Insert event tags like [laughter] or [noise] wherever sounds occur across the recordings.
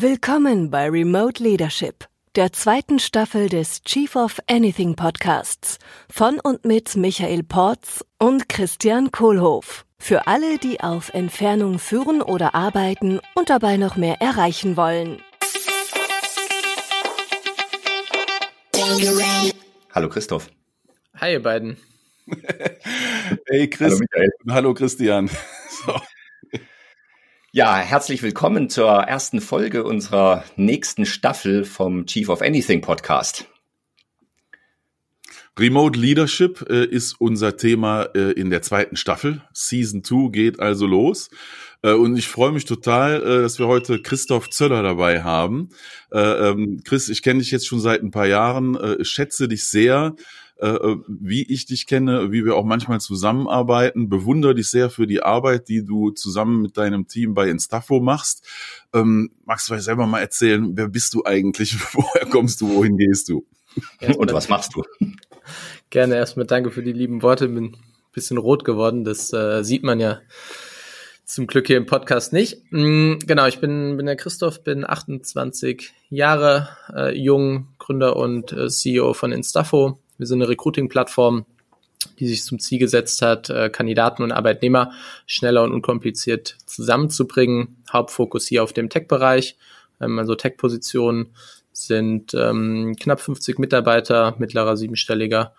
Willkommen bei Remote Leadership, der zweiten Staffel des Chief of Anything Podcasts von und mit Michael Porz und Christian Kohlhoff. Für alle, die auf Entfernung führen oder arbeiten und dabei noch mehr erreichen wollen. Hallo Christoph. Hi ihr beiden. [laughs] hey Chris. Hallo, Michael. Hallo Christian. So. [laughs] Ja, herzlich willkommen zur ersten Folge unserer nächsten Staffel vom Chief of Anything Podcast. Remote Leadership äh, ist unser Thema äh, in der zweiten Staffel. Season 2 geht also los. Äh, und ich freue mich total, äh, dass wir heute Christoph Zöller dabei haben. Äh, ähm, Chris, ich kenne dich jetzt schon seit ein paar Jahren, äh, schätze dich sehr äh, wie ich dich kenne, wie wir auch manchmal zusammenarbeiten. Bewundere dich sehr für die Arbeit, die du zusammen mit deinem Team bei Instafo machst. Ähm, magst du vielleicht selber mal erzählen, wer bist du eigentlich? [laughs] Woher kommst du? Wohin gehst du? Und was machst du? Gerne erstmal danke für die lieben Worte. Bin ein bisschen rot geworden. Das äh, sieht man ja zum Glück hier im Podcast nicht. Mhm, genau, ich bin, bin der Christoph, bin 28 Jahre äh, jung, Gründer und äh, CEO von Instafo. Wir sind eine Recruiting-Plattform, die sich zum Ziel gesetzt hat, äh, Kandidaten und Arbeitnehmer schneller und unkompliziert zusammenzubringen. Hauptfokus hier auf dem Tech-Bereich. Ähm, also Tech-Positionen sind ähm, knapp 50 Mitarbeiter, mittlerer siebenstelliger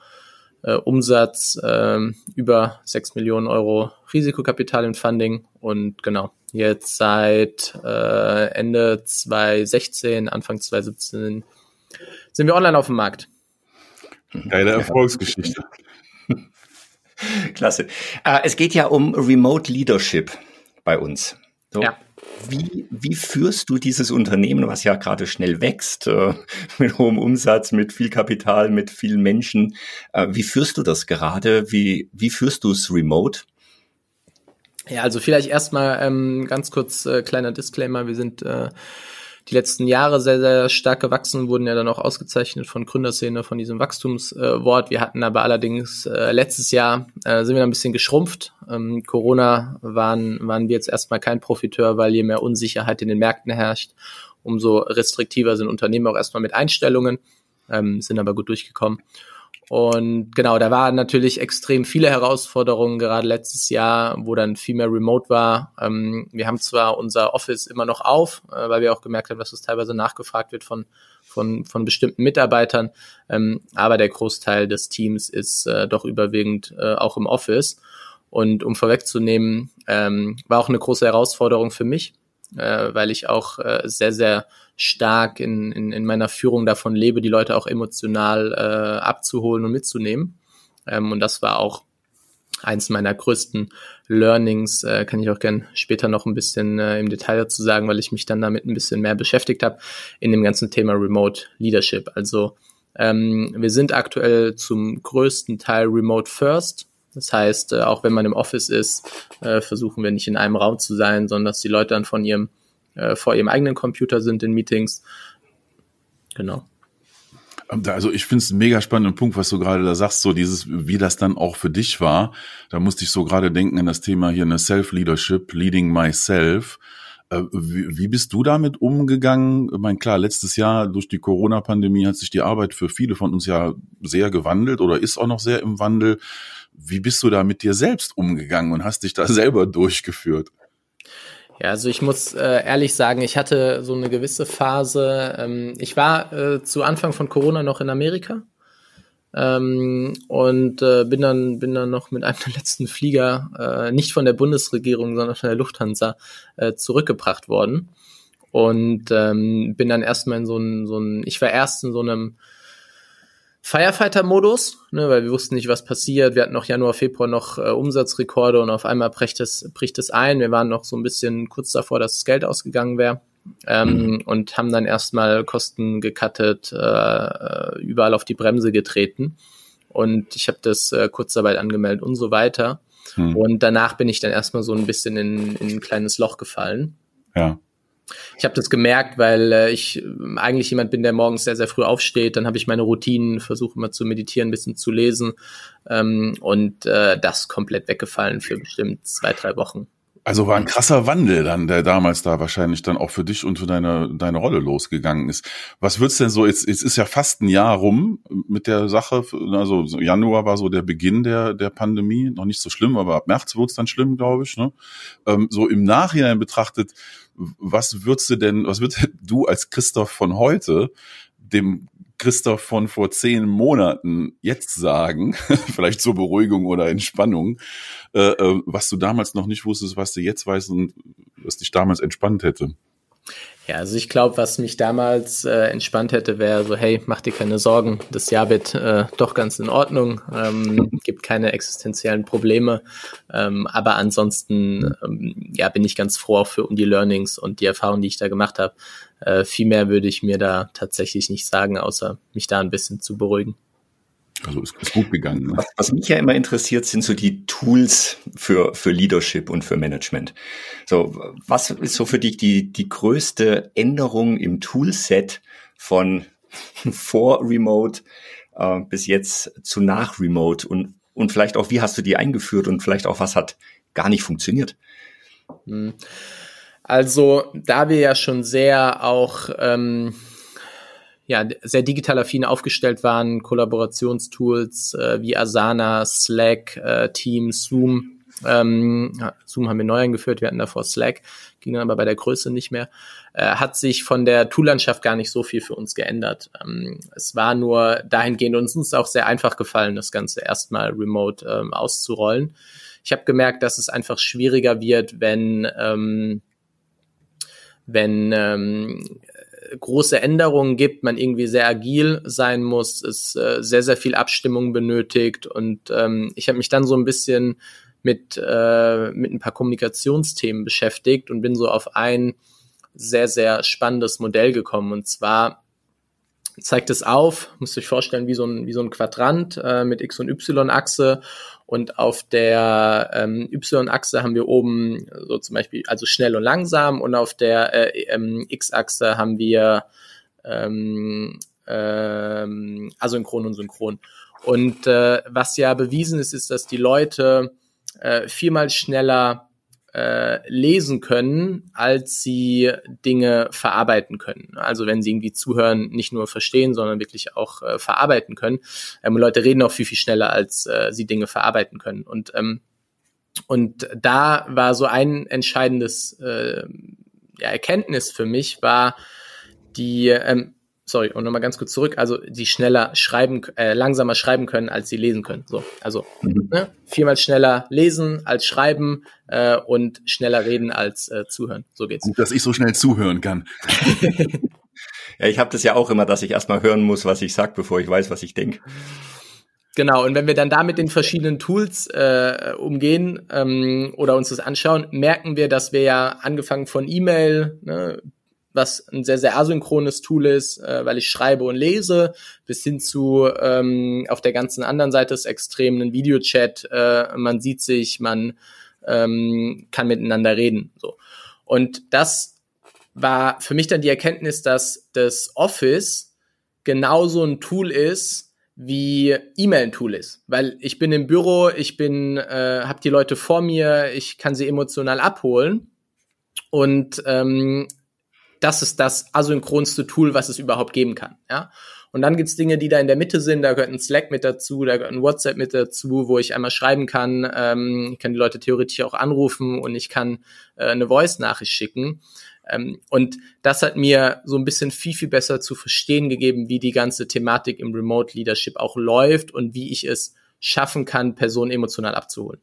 äh, Umsatz, äh, über 6 Millionen Euro Risikokapital in Funding und genau, jetzt seit äh, Ende 2016, Anfang 2017 sind wir online auf dem Markt. Geile Erfolgsgeschichte. [laughs] Klasse. Äh, es geht ja um Remote Leadership bei uns. So. Ja. Wie, wie führst du dieses Unternehmen, was ja gerade schnell wächst, äh, mit hohem Umsatz, mit viel Kapital, mit vielen Menschen? Äh, wie führst du das gerade? Wie, wie führst du es remote? Ja, also vielleicht erstmal ähm, ganz kurz äh, kleiner Disclaimer. Wir sind äh, die letzten Jahre sehr, sehr stark gewachsen, wurden ja dann auch ausgezeichnet von Gründerszene, von diesem Wachstumswort. Wir hatten aber allerdings äh, letztes Jahr äh, sind wir ein bisschen geschrumpft. Ähm, Corona waren, waren wir jetzt erstmal kein Profiteur, weil je mehr Unsicherheit in den Märkten herrscht, umso restriktiver sind Unternehmen auch erstmal mit Einstellungen, ähm, sind aber gut durchgekommen. Und genau, da waren natürlich extrem viele Herausforderungen, gerade letztes Jahr, wo dann viel mehr Remote war. Ähm, wir haben zwar unser Office immer noch auf, äh, weil wir auch gemerkt haben, dass es teilweise nachgefragt wird von, von, von bestimmten Mitarbeitern, ähm, aber der Großteil des Teams ist äh, doch überwiegend äh, auch im Office. Und um vorwegzunehmen, ähm, war auch eine große Herausforderung für mich, äh, weil ich auch äh, sehr, sehr stark in, in, in meiner Führung davon lebe, die Leute auch emotional äh, abzuholen und mitzunehmen. Ähm, und das war auch eins meiner größten Learnings, äh, kann ich auch gern später noch ein bisschen äh, im Detail dazu sagen, weil ich mich dann damit ein bisschen mehr beschäftigt habe in dem ganzen Thema Remote Leadership. Also ähm, wir sind aktuell zum größten Teil Remote First. Das heißt, äh, auch wenn man im Office ist, äh, versuchen wir nicht in einem Raum zu sein, sondern dass die Leute dann von ihrem äh, vor ihrem eigenen Computer sind in Meetings. Genau. Also ich finde es einen mega spannenden Punkt, was du gerade da sagst, so dieses, wie das dann auch für dich war. Da musste ich so gerade denken an das Thema hier eine Self-Leadership, Leading Myself. Wie bist du damit umgegangen? Ich meine, klar, letztes Jahr durch die Corona-Pandemie hat sich die Arbeit für viele von uns ja sehr gewandelt oder ist auch noch sehr im Wandel. Wie bist du da mit dir selbst umgegangen und hast dich da [laughs] selber durchgeführt? Ja, also ich muss äh, ehrlich sagen, ich hatte so eine gewisse Phase. Ähm, ich war äh, zu Anfang von Corona noch in Amerika ähm, und äh, bin dann bin dann noch mit einem der letzten Flieger äh, nicht von der Bundesregierung, sondern von der Lufthansa äh, zurückgebracht worden und ähm, bin dann erstmal in so ein so ein ich war erst in so einem Firefighter-Modus, ne, weil wir wussten nicht, was passiert. Wir hatten noch Januar, Februar noch äh, Umsatzrekorde und auf einmal bricht es, bricht es ein. Wir waren noch so ein bisschen kurz davor, dass das Geld ausgegangen wäre. Ähm, mhm. und haben dann erstmal Kosten gecuttet, äh, überall auf die Bremse getreten. Und ich habe das äh, Kurzarbeit angemeldet und so weiter. Mhm. Und danach bin ich dann erstmal so ein bisschen in, in ein kleines Loch gefallen. Ja. Ich habe das gemerkt, weil äh, ich eigentlich jemand bin, der morgens sehr, sehr früh aufsteht. Dann habe ich meine Routinen, versuche immer zu meditieren, ein bisschen zu lesen ähm, und äh, das komplett weggefallen für bestimmt zwei, drei Wochen. Also war ein krasser Wandel dann, der damals da wahrscheinlich dann auch für dich und für deine, deine Rolle losgegangen ist. Was du denn so, jetzt, jetzt ist ja fast ein Jahr rum mit der Sache, also Januar war so der Beginn der, der Pandemie, noch nicht so schlimm, aber ab März wurde es dann schlimm, glaube ich. Ne? Ähm, so im Nachhinein betrachtet, was würdest du denn, was würdest du als Christoph von heute dem Christoph von vor zehn Monaten jetzt sagen, [laughs] vielleicht zur Beruhigung oder Entspannung, äh, äh, was du damals noch nicht wusstest, was du jetzt weißt und was dich damals entspannt hätte? Ja, also ich glaube, was mich damals äh, entspannt hätte, wäre so, hey, mach dir keine Sorgen, das Jahr wird äh, doch ganz in Ordnung, ähm, gibt keine existenziellen Probleme, ähm, aber ansonsten ähm, ja, bin ich ganz froh für um die Learnings und die Erfahrungen, die ich da gemacht habe. Äh, viel mehr würde ich mir da tatsächlich nicht sagen, außer mich da ein bisschen zu beruhigen. Also ist, ist gut gegangen. Ne? Was, was, mich ja immer interessiert, sind so die Tools für, für Leadership und für Management. So, was ist so für dich die, die größte Änderung im Toolset von [laughs] vor Remote äh, bis jetzt zu nach Remote und, und vielleicht auch, wie hast du die eingeführt und vielleicht auch, was hat gar nicht funktioniert? Hm. Also, da wir ja schon sehr auch ähm, ja, sehr digital affin aufgestellt waren, Kollaborationstools äh, wie Asana, Slack, äh, Teams, Zoom. Ähm, Zoom haben wir neu eingeführt, wir hatten davor Slack, ging dann aber bei der Größe nicht mehr, äh, hat sich von der Toollandschaft gar nicht so viel für uns geändert. Ähm, es war nur dahingehend, uns ist auch sehr einfach gefallen, das Ganze erstmal remote ähm, auszurollen. Ich habe gemerkt, dass es einfach schwieriger wird, wenn ähm, wenn ähm, große Änderungen gibt, man irgendwie sehr agil sein muss, es äh, sehr, sehr viel Abstimmung benötigt. Und ähm, ich habe mich dann so ein bisschen mit, äh, mit ein paar Kommunikationsthemen beschäftigt und bin so auf ein sehr, sehr spannendes Modell gekommen. Und zwar zeigt es auf, müsst ihr euch vorstellen, wie so ein, wie so ein Quadrant äh, mit X- und Y-Achse. Und auf der ähm, Y-Achse haben wir oben so zum Beispiel, also schnell und langsam. Und auf der äh, ähm, X-Achse haben wir ähm, ähm, asynchron und synchron. Und äh, was ja bewiesen ist, ist, dass die Leute äh, viermal schneller äh, lesen können, als sie Dinge verarbeiten können. Also wenn sie irgendwie zuhören, nicht nur verstehen, sondern wirklich auch äh, verarbeiten können. Ähm, Leute reden auch viel, viel schneller, als äh, sie Dinge verarbeiten können. Und, ähm, und da war so ein entscheidendes äh, ja, Erkenntnis für mich, war die, ähm, sorry, und nochmal ganz kurz zurück, also die schneller schreiben, äh, langsamer schreiben können, als sie lesen können. So, also mhm. ne, viermal schneller lesen als schreiben äh, und schneller reden als äh, zuhören. So geht's. Gut, dass ich so schnell zuhören kann. [laughs] ja, ich habe das ja auch immer, dass ich erstmal hören muss, was ich sag, bevor ich weiß, was ich denke. Genau, und wenn wir dann da mit den verschiedenen Tools äh, umgehen ähm, oder uns das anschauen, merken wir, dass wir ja angefangen von E-Mail, ne, was ein sehr, sehr asynchrones Tool ist, äh, weil ich schreibe und lese, bis hin zu ähm, auf der ganzen anderen Seite des Extrem ein Videochat, äh, man sieht sich, man ähm, kann miteinander reden. So. Und das war für mich dann die Erkenntnis, dass das Office genauso ein Tool ist, wie E-Mail ein Tool ist, weil ich bin im Büro, ich bin, äh, habe die Leute vor mir, ich kann sie emotional abholen und ähm, das ist das asynchronste Tool, was es überhaupt geben kann. Ja? Und dann gibt's Dinge, die da in der Mitte sind. Da gehört ein Slack mit dazu, da gehört ein WhatsApp mit dazu, wo ich einmal schreiben kann. Ähm, ich kann die Leute theoretisch auch anrufen und ich kann äh, eine Voice-Nachricht schicken. Ähm, und das hat mir so ein bisschen viel, viel besser zu verstehen gegeben, wie die ganze Thematik im Remote Leadership auch läuft und wie ich es schaffen kann, Personen emotional abzuholen.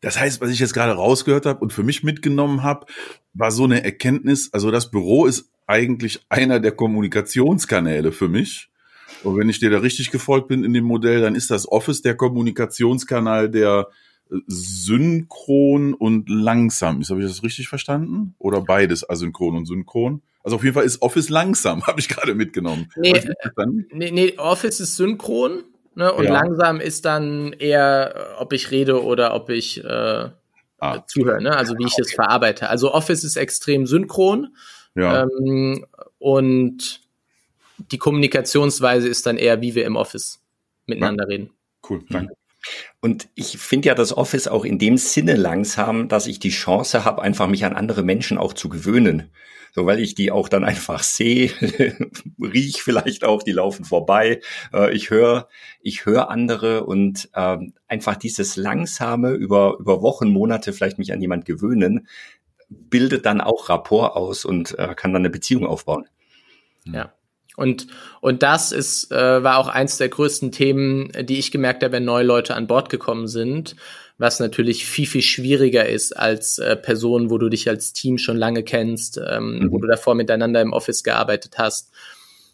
Das heißt, was ich jetzt gerade rausgehört habe und für mich mitgenommen habe, war so eine Erkenntnis, also das Büro ist eigentlich einer der Kommunikationskanäle für mich. Und wenn ich dir da richtig gefolgt bin in dem Modell, dann ist das Office der Kommunikationskanal, der äh, synchron und langsam ist. Habe ich das richtig verstanden? Oder beides, asynchron und synchron? Also auf jeden Fall ist Office langsam, [laughs] habe ich gerade mitgenommen. Nee, nee, nee, Office ist synchron Ne? Und ja. langsam ist dann eher, ob ich rede oder ob ich äh, ah. zuhöre, ne? also wie ich es verarbeite. Also Office ist extrem synchron ja. ähm, und die Kommunikationsweise ist dann eher, wie wir im Office miteinander ja. reden. Cool, danke. Und ich finde ja das Office auch in dem Sinne langsam, dass ich die Chance habe, einfach mich an andere Menschen auch zu gewöhnen. So, weil ich die auch dann einfach sehe, [laughs] riech vielleicht auch, die laufen vorbei. Äh, ich höre, ich höre andere und äh, einfach dieses langsame über, über Wochen, Monate vielleicht mich an jemand gewöhnen, bildet dann auch Rapport aus und äh, kann dann eine Beziehung aufbauen. Ja. Und, und das ist, äh, war auch eins der größten Themen, die ich gemerkt habe, wenn neue Leute an Bord gekommen sind, was natürlich viel, viel schwieriger ist als äh, Personen, wo du dich als Team schon lange kennst, ähm, mhm. wo du davor miteinander im Office gearbeitet hast.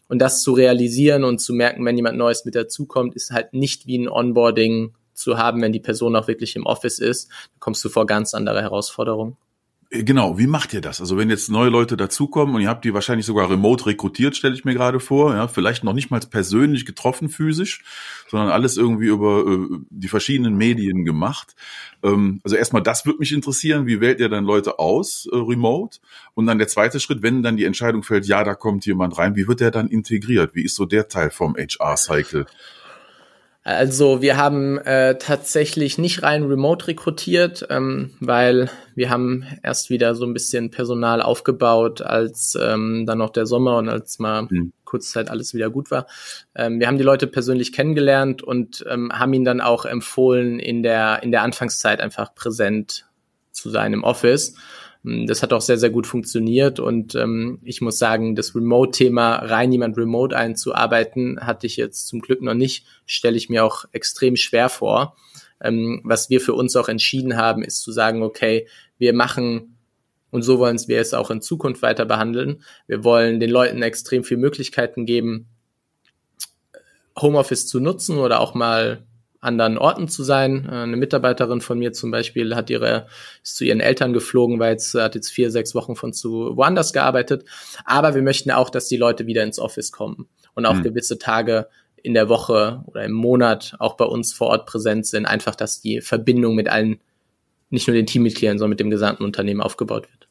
Und das zu realisieren und zu merken, wenn jemand Neues mit dazukommt, ist halt nicht wie ein Onboarding zu haben, wenn die Person auch wirklich im Office ist. Da kommst du vor ganz andere Herausforderungen. Äh, genau, wie macht ihr das? Also wenn jetzt neue Leute dazukommen und ihr habt die wahrscheinlich sogar remote rekrutiert, stelle ich mir gerade vor, ja, vielleicht noch nicht mal persönlich getroffen physisch, sondern alles irgendwie über äh, die verschiedenen Medien gemacht. Ähm, also erstmal, das würde mich interessieren, wie wählt ihr dann Leute aus, äh, remote? Und dann der zweite Schritt, wenn dann die Entscheidung fällt, ja, da kommt jemand rein, wie wird der dann integriert? Wie ist so der Teil vom HR-Cycle? Also wir haben äh, tatsächlich nicht rein remote rekrutiert, ähm, weil wir haben erst wieder so ein bisschen Personal aufgebaut, als ähm, dann noch der Sommer und als mal mhm. kurzzeit alles wieder gut war. Ähm, wir haben die Leute persönlich kennengelernt und ähm, haben ihnen dann auch empfohlen, in der in der Anfangszeit einfach präsent zu sein im Office. Ähm, das hat auch sehr, sehr gut funktioniert und ähm, ich muss sagen, das Remote-Thema, rein jemand remote einzuarbeiten, hatte ich jetzt zum Glück noch nicht, stelle ich mir auch extrem schwer vor. Ähm, was wir für uns auch entschieden haben, ist zu sagen, okay, wir machen und so wollen wir es auch in Zukunft weiter behandeln. Wir wollen den Leuten extrem viel Möglichkeiten geben, Homeoffice zu nutzen oder auch mal anderen Orten zu sein. Äh, eine Mitarbeiterin von mir zum Beispiel hat ihre, ist zu ihren Eltern geflogen, weil jetzt hat jetzt vier, sechs Wochen von zu woanders gearbeitet. Aber wir möchten auch, dass die Leute wieder ins Office kommen und auch mhm. gewisse Tage in der Woche oder im Monat auch bei uns vor Ort präsent sind. Einfach, dass die Verbindung mit allen, nicht nur den Teammitgliedern, sondern mit dem gesamten Unternehmen aufgebaut wird.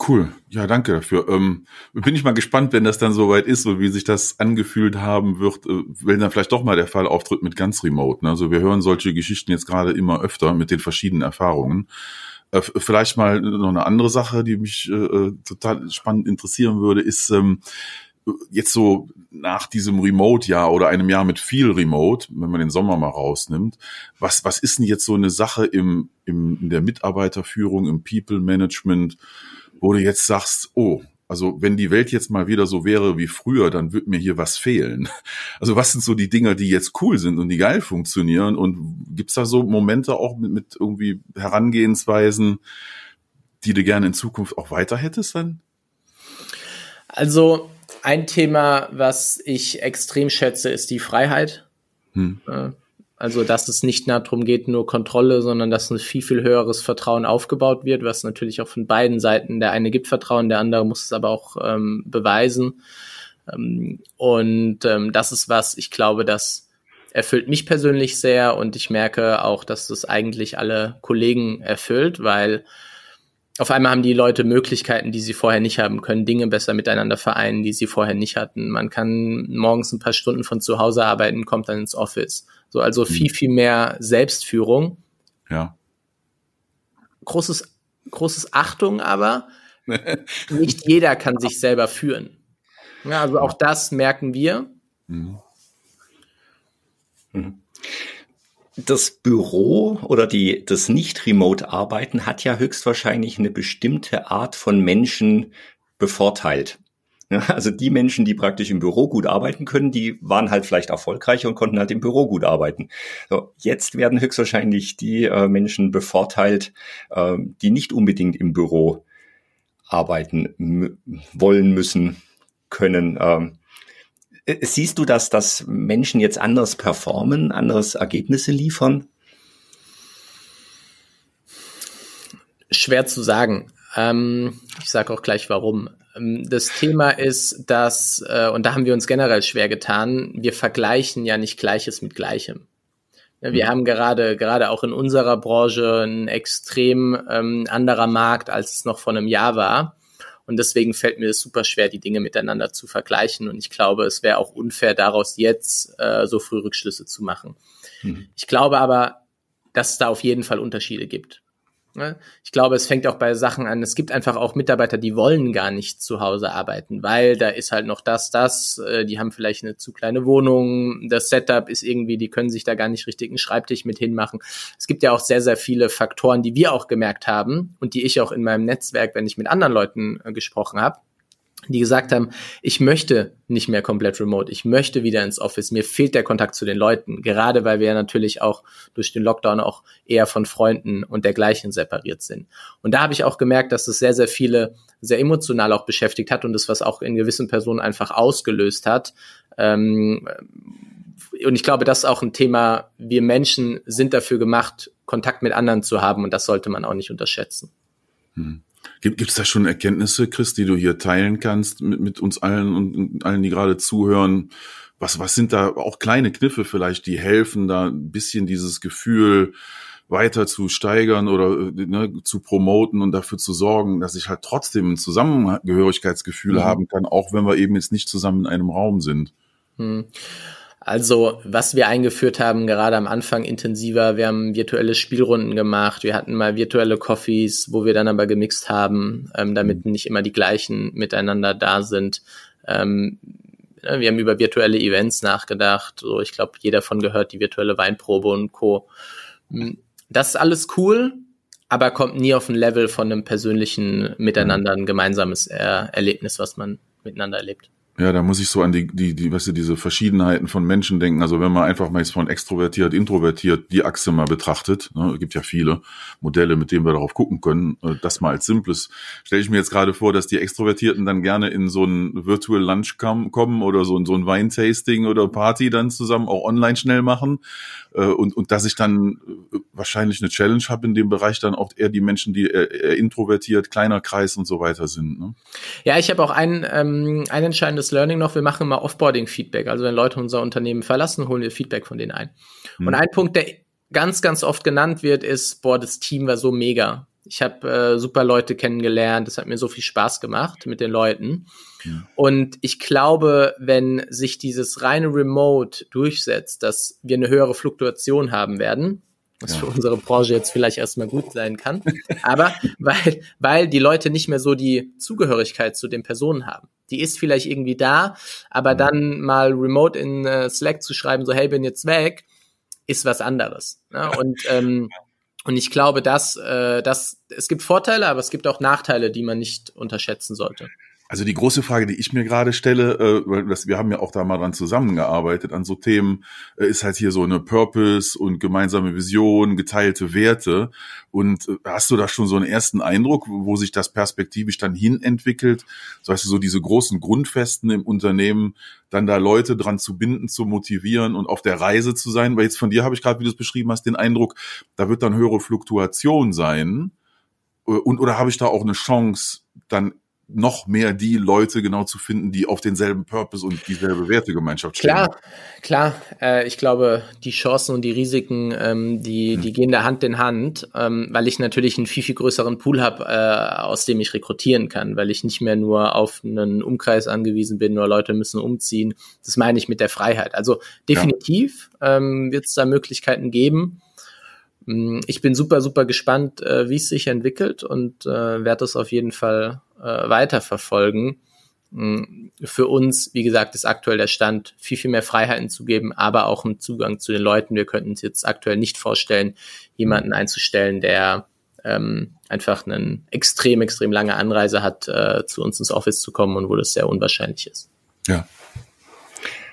Cool, ja, danke dafür. Ähm, bin ich mal gespannt, wenn das dann soweit ist und wie sich das angefühlt haben wird, äh, wenn dann vielleicht doch mal der Fall auftritt mit ganz Remote. Ne? Also wir hören solche Geschichten jetzt gerade immer öfter mit den verschiedenen Erfahrungen. Äh, vielleicht mal noch eine andere Sache, die mich äh, äh, total spannend interessieren würde, ist ähm, jetzt so nach diesem Remote-Jahr oder einem Jahr mit viel Remote, wenn man den Sommer mal rausnimmt, was, was ist denn jetzt so eine Sache im, im, in der Mitarbeiterführung, im People-Management, wo du jetzt sagst, oh, also wenn die Welt jetzt mal wieder so wäre wie früher, dann würde mir hier was fehlen. [laughs] Also was sind so die Dinger, die jetzt cool sind und die geil funktionieren? Und gibt's da so Momente auch mit, mit irgendwie Herangehensweisen, die du gerne in Zukunft auch weiter hättest dann? Also ein Thema, was ich extrem schätze, ist die Freiheit. Hm. Also, dass es nicht mehr darum geht, nur Kontrolle, sondern dass ein viel, viel höheres Vertrauen aufgebaut wird, was natürlich auch von beiden Seiten, der eine gibt Vertrauen, der andere muss es aber auch ähm, beweisen. Ähm, und ähm, das ist was, ich glaube, das erfüllt mich persönlich sehr und ich merke auch, dass das eigentlich alle Kollegen erfüllt, weil auf einmal haben die Leute Möglichkeiten, die sie vorher nicht haben können, Dinge besser miteinander vereinen, die sie vorher nicht hatten. Man kann morgens ein paar Stunden von zu Hause arbeiten, kommt dann ins Office. So, also mhm. viel, viel mehr Selbstführung. Ja. Großes, großes Achtung aber, [laughs] nicht jeder kann sich selber führen. Ja, also auch das merken wir. Mhm. Mhm das Büro oder die, das Nicht-Remote-Arbeiten hat ja höchstwahrscheinlich eine bestimmte Art von Menschen bevorteilt. Also die Menschen, die praktisch im Büro gut arbeiten können, die waren halt vielleicht erfolgreicher und konnten halt im Büro gut arbeiten. So, jetzt werden höchstwahrscheinlich die äh, Menschen bevorteilt, äh, die nicht unbedingt im Büro arbeiten wollen müssen, können. Ähm, äh, siehst du, dass, dass Menschen jetzt anders performen, anderes Ergebnisse liefern? Schwer zu sagen. Ähm, ich sage auch gleich warum. Ähm, das Thema ist, dass, äh, und da haben wir uns generell schwer getan, wir vergleichen ja nicht Gleiches mit Gleichem. Wir mhm. haben gerade, gerade auch in unserer Branche ein extrem ähm, anderer Markt, als es noch vor einem Jahr war. Und deswegen fällt mir es super schwer, die Dinge miteinander zu vergleichen. Und ich glaube, es wäre auch unfair, daraus jetzt äh, so früh Rückschlüsse zu machen. Mhm. Ich glaube aber, dass es da auf jeden Fall Unterschiede gibt. Ne? Ich glaube, es fängt auch bei Sachen an. Es gibt einfach auch Mitarbeiter, die wollen gar nicht zu Hause arbeiten, weil da ist halt noch das, das. Äh, die haben vielleicht eine zu kleine Wohnung. Das Setup ist irgendwie, die können sich da gar nicht richtig einen Schreibtisch mit hinmachen. Es gibt ja auch sehr, sehr viele Faktoren, die wir auch gemerkt haben und die ich auch in meinem Netzwerk, wenn ich mit anderen Leuten äh, gesprochen habe, die gesagt haben, ich möchte nicht mehr komplett remote, ich möchte wieder ins Office, mir fehlt der Kontakt zu den Leuten, gerade weil wir natürlich auch durch den Lockdown auch eher von Freunden und dergleichen separiert sind. Und da habe ich auch gemerkt, dass es sehr, sehr viele sehr emotional auch beschäftigt hat und das, was auch in gewissen Personen einfach ausgelöst hat. Ähm, und ich glaube, das ist auch ein Thema, wir Menschen sind dafür gemacht, Kontakt mit anderen zu haben und das sollte man auch nicht unterschätzen. Hm. Gibt es da schon Erkenntnisse, Chris, die du hier teilen kannst mit, mit uns allen und allen, die gerade zuhören? Was, was sind da auch kleine Kniffe vielleicht, die helfen, da ein bisschen dieses Gefühl weiter zu steigern oder ne, zu promoten und dafür zu sorgen, dass ich halt trotzdem ein Zusammengehörigkeitsgefühl mhm. haben kann, auch wenn wir eben jetzt nicht zusammen in einem Raum sind? Mhm. Also, was wir eingeführt haben, gerade am Anfang intensiver, wir haben virtuelle Spielrunden gemacht, wir hatten mal virtuelle Coffees, wo wir dann aber gemixt haben, ähm, damit nicht immer die gleichen miteinander da sind. Ähm, wir haben über virtuelle Events nachgedacht, so ich glaube, jeder von gehört, die virtuelle Weinprobe und Co. Hm, das ist alles cool, aber kommt nie auf ein Level von einem persönlichen Miteinander, ein gemeinsames er Erlebnis, was man miteinander erlebt. Ja, da muss ich so an die, die, die, weißt du, diese Verschiedenheiten von Menschen denken. Also wenn man einfach mal jetzt von extrovertiert, introvertiert die Achse mal betrachtet, ne, gibt ja viele Modelle, mit denen wir darauf gucken können, äh, das mal als simples, stelle ich mir jetzt gerade vor, dass die Extrovertierten dann gerne in so ein Virtual Lunch kommen oder so, so ein Weintasting oder Party dann zusammen auch online schnell machen und, und dass ich dann äh, wahrscheinlich eine Challenge habe in dem Bereich dann auch eher die Menschen, die eher, eher introvertiert, kleiner Kreis und so weiter sind. Ne? Ja, ich habe auch ein, ähm, ein entscheidendes Learning noch. Wir machen immer Offboarding-Feedback. Also wenn Leute unser Unternehmen verlassen, holen wir Feedback von denen ein. Hm. Und ein Punkt, der ganz, ganz oft genannt wird, ist, boah, das Team war so mega. Ich habe äh, super Leute kennengelernt. Es hat mir so viel Spaß gemacht mit den Leuten. Und ich glaube, wenn sich dieses reine Remote durchsetzt, dass wir eine höhere Fluktuation haben werden, was ja. für unsere Branche jetzt vielleicht erstmal gut sein kann, aber [laughs] weil, weil die Leute nicht mehr so die Zugehörigkeit zu den Personen haben. Die ist vielleicht irgendwie da, aber mhm. dann mal remote in uh, Slack zu schreiben, so hey, bin jetzt weg, ist was anderes. Ne? Und ähm, und ich glaube, dass, äh, dass es gibt Vorteile, aber es gibt auch Nachteile, die man nicht unterschätzen sollte. Also die große Frage, die ich mir gerade stelle, äh, weil das, wir haben ja auch da mal dran zusammengearbeitet an so Themen, äh, ist halt hier so eine Purpose und gemeinsame Vision, geteilte Werte. Und äh, hast du da schon so einen ersten Eindruck, wo sich das perspektivisch dann hin entwickelt? So heißt so diese großen Grundfesten im Unternehmen, dann da Leute dran zu binden, zu motivieren und auf der Reise zu sein. Weil jetzt von dir habe ich gerade, wie du es beschrieben hast, den Eindruck, da wird dann höhere Fluktuation sein. Und oder habe ich da auch eine Chance, dann noch mehr die Leute genau zu finden, die auf denselben Purpose und dieselbe Wertegemeinschaft stehen. Klar, klar. Äh, ich glaube, die Chancen und die Risiken, ähm, die, hm. die gehen da Hand in Hand, ähm, weil ich natürlich einen viel, viel größeren Pool habe, äh, aus dem ich rekrutieren kann, weil ich nicht mehr nur auf einen Umkreis angewiesen bin, nur Leute müssen umziehen. Das meine ich mit der Freiheit. Also definitiv ja. ähm, wird es da Möglichkeiten geben. Mm, ich bin super, super gespannt, äh, wie es sich entwickelt und äh, werde es auf jeden Fall äh, weiterverfolgen. Mm, für uns, wie gesagt, ist aktuell der Stand, viel, viel mehr Freiheiten zu geben, aber auch einen Zugang zu den Leuten. Wir könnten uns jetzt aktuell nicht vorstellen, jemanden einzustellen, der ähm, einfach eine extrem, extrem lange Anreise hat, äh, zu uns ins Office zu kommen und wo das sehr unwahrscheinlich ist. Ja,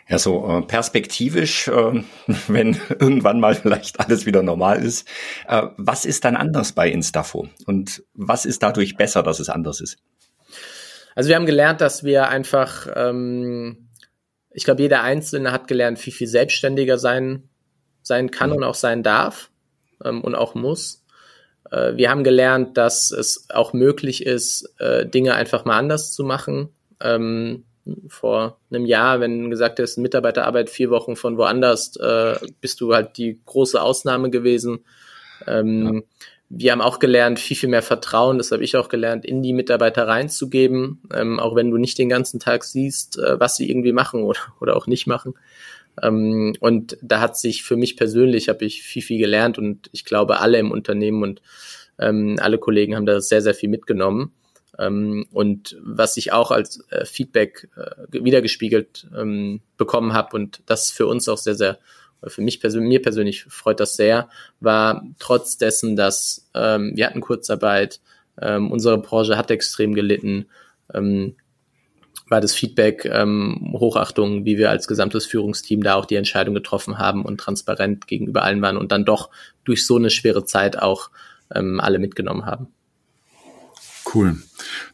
ja, so äh, perspektivisch, äh, [laughs] wenn irgendwann mal vielleicht alles wieder normal ist, äh, was ist dann anders bei Instafo und was ist dadurch besser, dass es anders ist? Also wir haben gelernt, dass wir einfach, ähm, ich glaube, jeder Einzelne hat gelernt, wie viel selbstständiger sein, sein kann mhm. und auch sein darf ähm, und auch muss. Äh, wir haben gelernt, dass es auch möglich ist, äh, Dinge einfach mal anders zu machen. Ähm, vor einem Jahr, wenn gesagt ist, Mitarbeiterarbeit vier Wochen von woanders, äh, bist du halt die große Ausnahme gewesen. Ähm, ja. wir haben auch gelernt, viel, viel mehr Vertrauen, das habe ich auch gelernt, in die Mitarbeiter reinzugeben, ähm, auch wenn du nicht den ganzen Tag siehst, äh, was sie irgendwie machen oder, oder auch nicht machen. Ähm, und da hat sich für mich persönlich, habe ich viel, viel gelernt und ich glaube, alle im Unternehmen und ähm, alle Kollegen haben da sehr, sehr viel mitgenommen. Ähm, und was ich auch als äh, Feedback äh, wiedergespiegelt ähm, bekommen habe und das für uns auch sehr, sehr für mich persönlich, mir persönlich freut das sehr, war trotz dessen, dass ähm, wir hatten Kurzarbeit, ähm, unsere Branche hat extrem gelitten, ähm, war das Feedback ähm, Hochachtung, wie wir als gesamtes Führungsteam da auch die Entscheidung getroffen haben und transparent gegenüber allen waren und dann doch durch so eine schwere Zeit auch ähm, alle mitgenommen haben. Cool.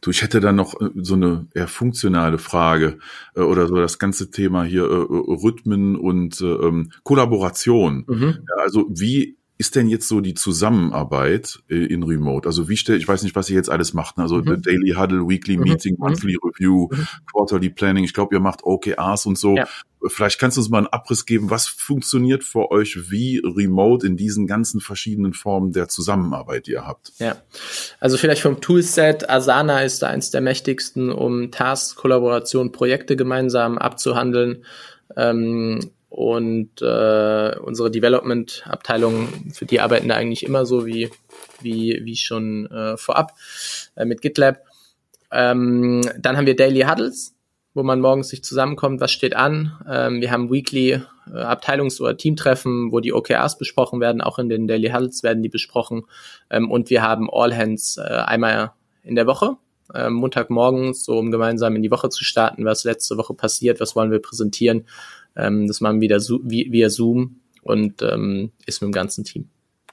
Du, ich hätte dann noch äh, so eine eher funktionale Frage äh, oder so das ganze Thema hier äh, Rhythmen und ähm, Kollaboration. Mhm. Ja, also wie ist denn jetzt so die Zusammenarbeit äh, in Remote? Also wie stellt, ich weiß nicht, was ihr jetzt alles macht, ne? also mhm. Daily Huddle, Weekly mhm. Meeting, mhm. Monthly Review, mhm. Quarterly Planning. Ich glaube, ihr macht OKRs und so. Ja. Vielleicht kannst du uns mal einen Abriss geben, was funktioniert für euch wie Remote in diesen ganzen verschiedenen Formen der Zusammenarbeit, die ihr habt? Ja, also vielleicht vom Toolset. Asana ist da eins der mächtigsten, um Tasks, Kollaboration, Projekte gemeinsam abzuhandeln. Ähm, und äh, unsere Development-Abteilung, für die arbeiten da eigentlich immer so wie, wie, wie schon äh, vorab äh, mit GitLab. Ähm, dann haben wir Daily Huddles, wo man morgens sich zusammenkommt, was steht an. Ähm, wir haben Weekly äh, Abteilungs- oder Teamtreffen, wo die OKRs besprochen werden, auch in den Daily Huddles werden die besprochen. Ähm, und wir haben All Hands äh, einmal in der Woche, äh, Montagmorgens, so um gemeinsam in die Woche zu starten, was letzte Woche passiert, was wollen wir präsentieren ähm, das machen wir wieder via Zoom und ähm, ist mit dem ganzen Team.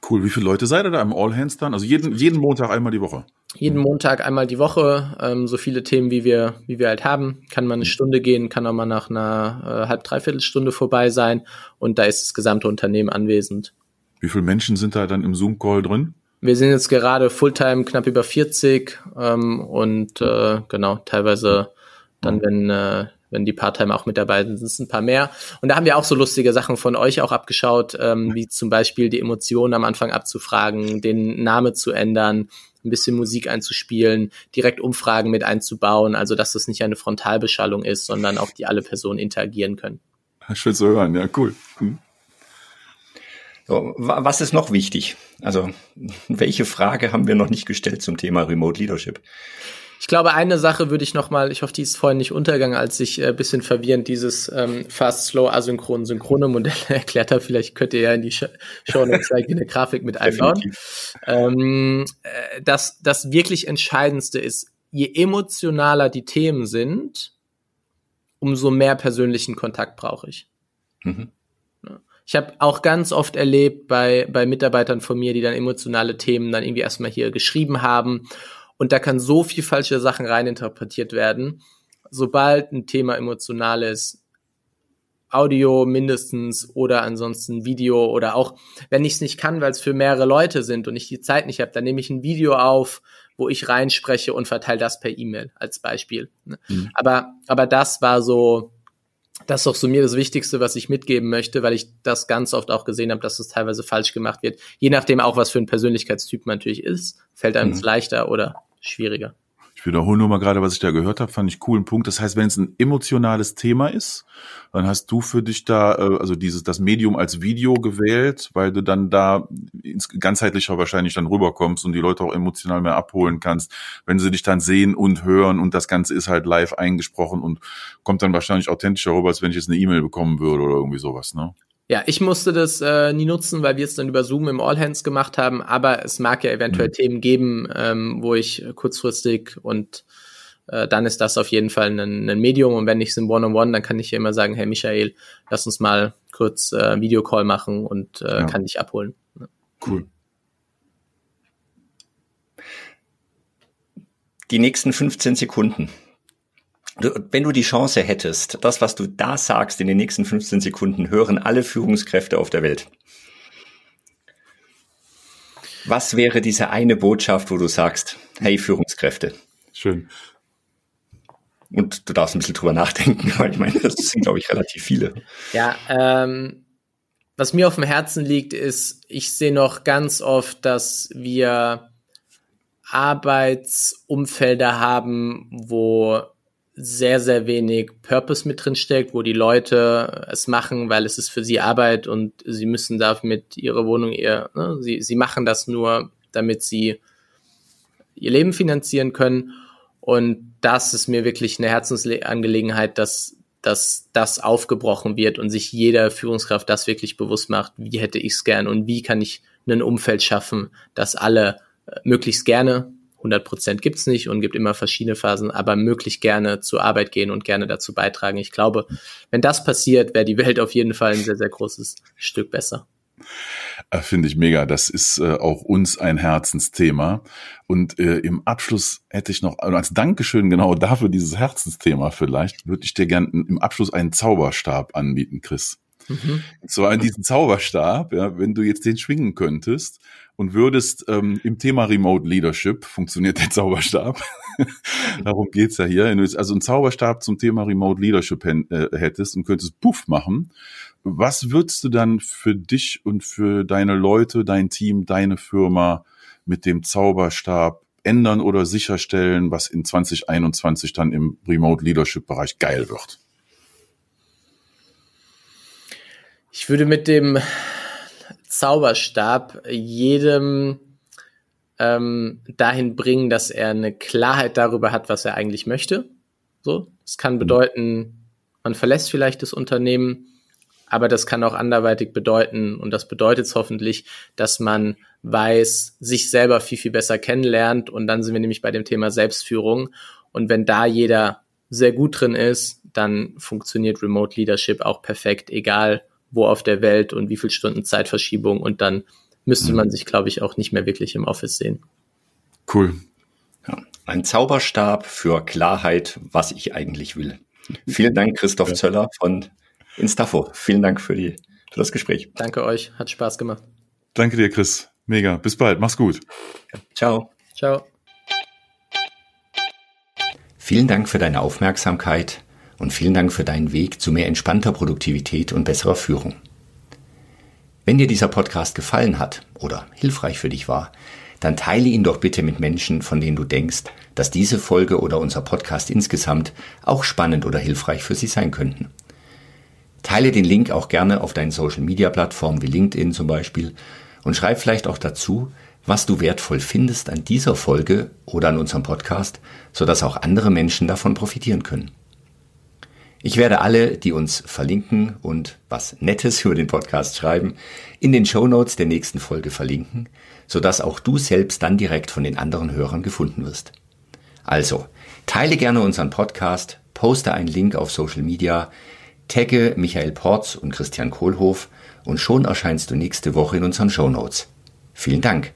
Cool. Wie viele Leute seid ihr da im All Hands dann? Also jeden, jeden Montag einmal die Woche? Jeden Montag einmal die Woche. Ähm, so viele Themen, wie wir, wie wir halt haben. Kann man eine Stunde gehen, kann auch mal nach einer äh, halb, dreiviertel Stunde vorbei sein. Und da ist das gesamte Unternehmen anwesend. Wie viele Menschen sind da dann im Zoom-Call drin? Wir sind jetzt gerade Fulltime knapp über 40 ähm, und äh, genau, teilweise dann, wenn äh, wenn die Part-Time auch mit dabei sind, sind es ein paar mehr. Und da haben wir auch so lustige Sachen von euch auch abgeschaut, ähm, wie zum Beispiel die Emotionen am Anfang abzufragen, den Name zu ändern, ein bisschen Musik einzuspielen, direkt Umfragen mit einzubauen, also dass das nicht eine Frontalbeschallung ist, sondern auch die alle Personen interagieren können. Schön zu hören, ja, cool. Hm. So, was ist noch wichtig? Also, welche Frage haben wir noch nicht gestellt zum Thema Remote Leadership? Ich glaube, eine Sache würde ich noch mal, ich hoffe, die ist vorhin nicht untergegangen, als ich äh, bisschen verwirrend dieses ähm, Fast, Slow, Asynchron, Synchrone Modell [laughs] erklärt habe. Vielleicht könnt ihr ja in die Show Notes eine Grafik mit einbauen. Ähm, äh, das, das wirklich Entscheidendste ist, je emotionaler die Themen sind, umso mehr persönlichen Kontakt brauche ich. Mhm. Ich habe auch ganz oft erlebt bei, bei Mitarbeitern von mir, die dann emotionale Themen dann irgendwie erstmal hier geschrieben haben und da kann so viel falsche Sachen reininterpretiert werden. Sobald ein Thema emotional ist, Audio mindestens oder ansonsten Video oder auch, wenn ich es nicht kann, weil es für mehrere Leute sind und ich die Zeit nicht habe, dann nehme ich ein Video auf, wo ich reinspreche und verteile das per E-Mail als Beispiel. Ne? Mhm. Aber, aber das war so, das ist doch so mir das Wichtigste, was ich mitgeben möchte, weil ich das ganz oft auch gesehen habe, dass es teilweise falsch gemacht wird. Je nachdem auch, was für ein Persönlichkeitstyp man natürlich ist, fällt einem es mhm. leichter oder schwieriger. Ich wiederhole nur mal gerade, was ich da gehört habe, fand ich coolen Punkt. Das heißt, wenn es ein emotionales Thema ist, dann hast du für dich da, äh, also dieses, das Medium als Video gewählt, weil du dann da ganzheitlicher wahrscheinlich dann rüberkommst und die Leute auch emotional mehr abholen kannst, wenn sie dich dann sehen und hören und das Ganze ist halt live eingesprochen und kommt dann wahrscheinlich authentischer rüber, als wenn ich jetzt eine E-Mail bekommen würde oder irgendwie sowas, ne? Ja, ich musste das äh, nie nutzen, weil wir es dann über Zoom im All Hands gemacht haben, aber es mag ja eventuell mhm. Themen geben, ähm, wo ich kurzfristig und äh, dann ist das auf jeden Fall ein, ein Medium und wenn ich es im One-on-One, dann kann ich ja immer sagen, hey Michael, lass uns mal kurz äh, Videocall machen und äh, ja. kann dich abholen. Cool. Die nächsten 15 Sekunden wenn du die Chance hättest, das, was du da sagst in den nächsten 15 Sekunden, hören alle Führungskräfte auf der Welt. Was wäre diese eine Botschaft, wo du sagst, hey Führungskräfte? Schön. Und du darfst ein bisschen drüber nachdenken, [laughs] weil ich meine, das sind, glaube ich, relativ viele. Ja, ähm, was mir auf dem Herzen liegt, ist, ich sehe noch ganz oft, dass wir Arbeitsumfelder haben, wo sehr, sehr wenig Purpose mit drin steckt, wo die Leute es machen, weil es ist für sie Arbeit und sie müssen damit ihre Wohnung eher, ne, sie, sie machen das nur, damit sie ihr Leben finanzieren können. Und das ist mir wirklich eine Herzensangelegenheit, dass, dass das aufgebrochen wird und sich jeder Führungskraft das wirklich bewusst macht, wie hätte ich es gern und wie kann ich ein Umfeld schaffen, dass alle äh, möglichst gerne 100 Prozent gibt's nicht und gibt immer verschiedene Phasen, aber möglichst gerne zur Arbeit gehen und gerne dazu beitragen. Ich glaube, wenn das passiert, wäre die Welt auf jeden Fall ein sehr, sehr großes Stück besser. Äh, Finde ich mega. Das ist äh, auch uns ein Herzensthema. Und äh, im Abschluss hätte ich noch, also als Dankeschön genau dafür dieses Herzensthema vielleicht, würde ich dir gerne im Abschluss einen Zauberstab anbieten, Chris. Mhm. So an diesen Zauberstab, ja, wenn du jetzt den schwingen könntest und würdest ähm, im Thema Remote Leadership, funktioniert der Zauberstab, [laughs] darum geht's ja hier, wenn du jetzt also einen Zauberstab zum Thema Remote Leadership äh, hättest und könntest Puff machen, was würdest du dann für dich und für deine Leute, dein Team, deine Firma mit dem Zauberstab ändern oder sicherstellen, was in 2021 dann im Remote Leadership Bereich geil wird? Ich würde mit dem Zauberstab jedem ähm, dahin bringen, dass er eine Klarheit darüber hat, was er eigentlich möchte. So, es kann mhm. bedeuten, man verlässt vielleicht das Unternehmen, aber das kann auch anderweitig bedeuten, und das bedeutet es hoffentlich, dass man weiß, sich selber viel, viel besser kennenlernt. Und dann sind wir nämlich bei dem Thema Selbstführung. Und wenn da jeder sehr gut drin ist, dann funktioniert Remote Leadership auch perfekt, egal wo auf der Welt und wie viel Stunden Zeitverschiebung und dann müsste man mhm. sich, glaube ich, auch nicht mehr wirklich im Office sehen. Cool. Ja, ein Zauberstab für Klarheit, was ich eigentlich will. Vielen Dank, Christoph ja. Zöller von Instafo. Vielen Dank für, die, für das Gespräch. Danke euch, hat Spaß gemacht. Danke dir, Chris. Mega. Bis bald. Mach's gut. Ciao. Ciao. Vielen Dank für deine Aufmerksamkeit und vielen Dank für deinen Weg zu mehr entspannter Produktivität und besserer Führung. Wenn dir dieser Podcast gefallen hat oder hilfreich für dich war, dann teile ihn doch bitte mit Menschen, von denen du denkst, dass diese Folge oder unser Podcast insgesamt auch spannend oder hilfreich für sie sein könnten. Teile den Link auch gerne auf deinen Social Media Plattformen wie LinkedIn zum Beispiel und schreib vielleicht auch dazu, was du wertvoll findest an dieser Folge oder an unserem Podcast, sodass auch andere Menschen davon profitieren können. Ich werde alle, die uns verlinken und was Nettes über den Podcast schreiben, in den Show Notes der nächsten Folge verlinken, sodass auch du selbst dann direkt von den anderen Hörern gefunden wirst. Also, teile gerne unseren Podcast, poste einen Link auf Social Media, tagge Michael Porz und Christian Kohlhoff und schon erscheinst du nächste Woche in unseren Show Notes. Vielen Dank.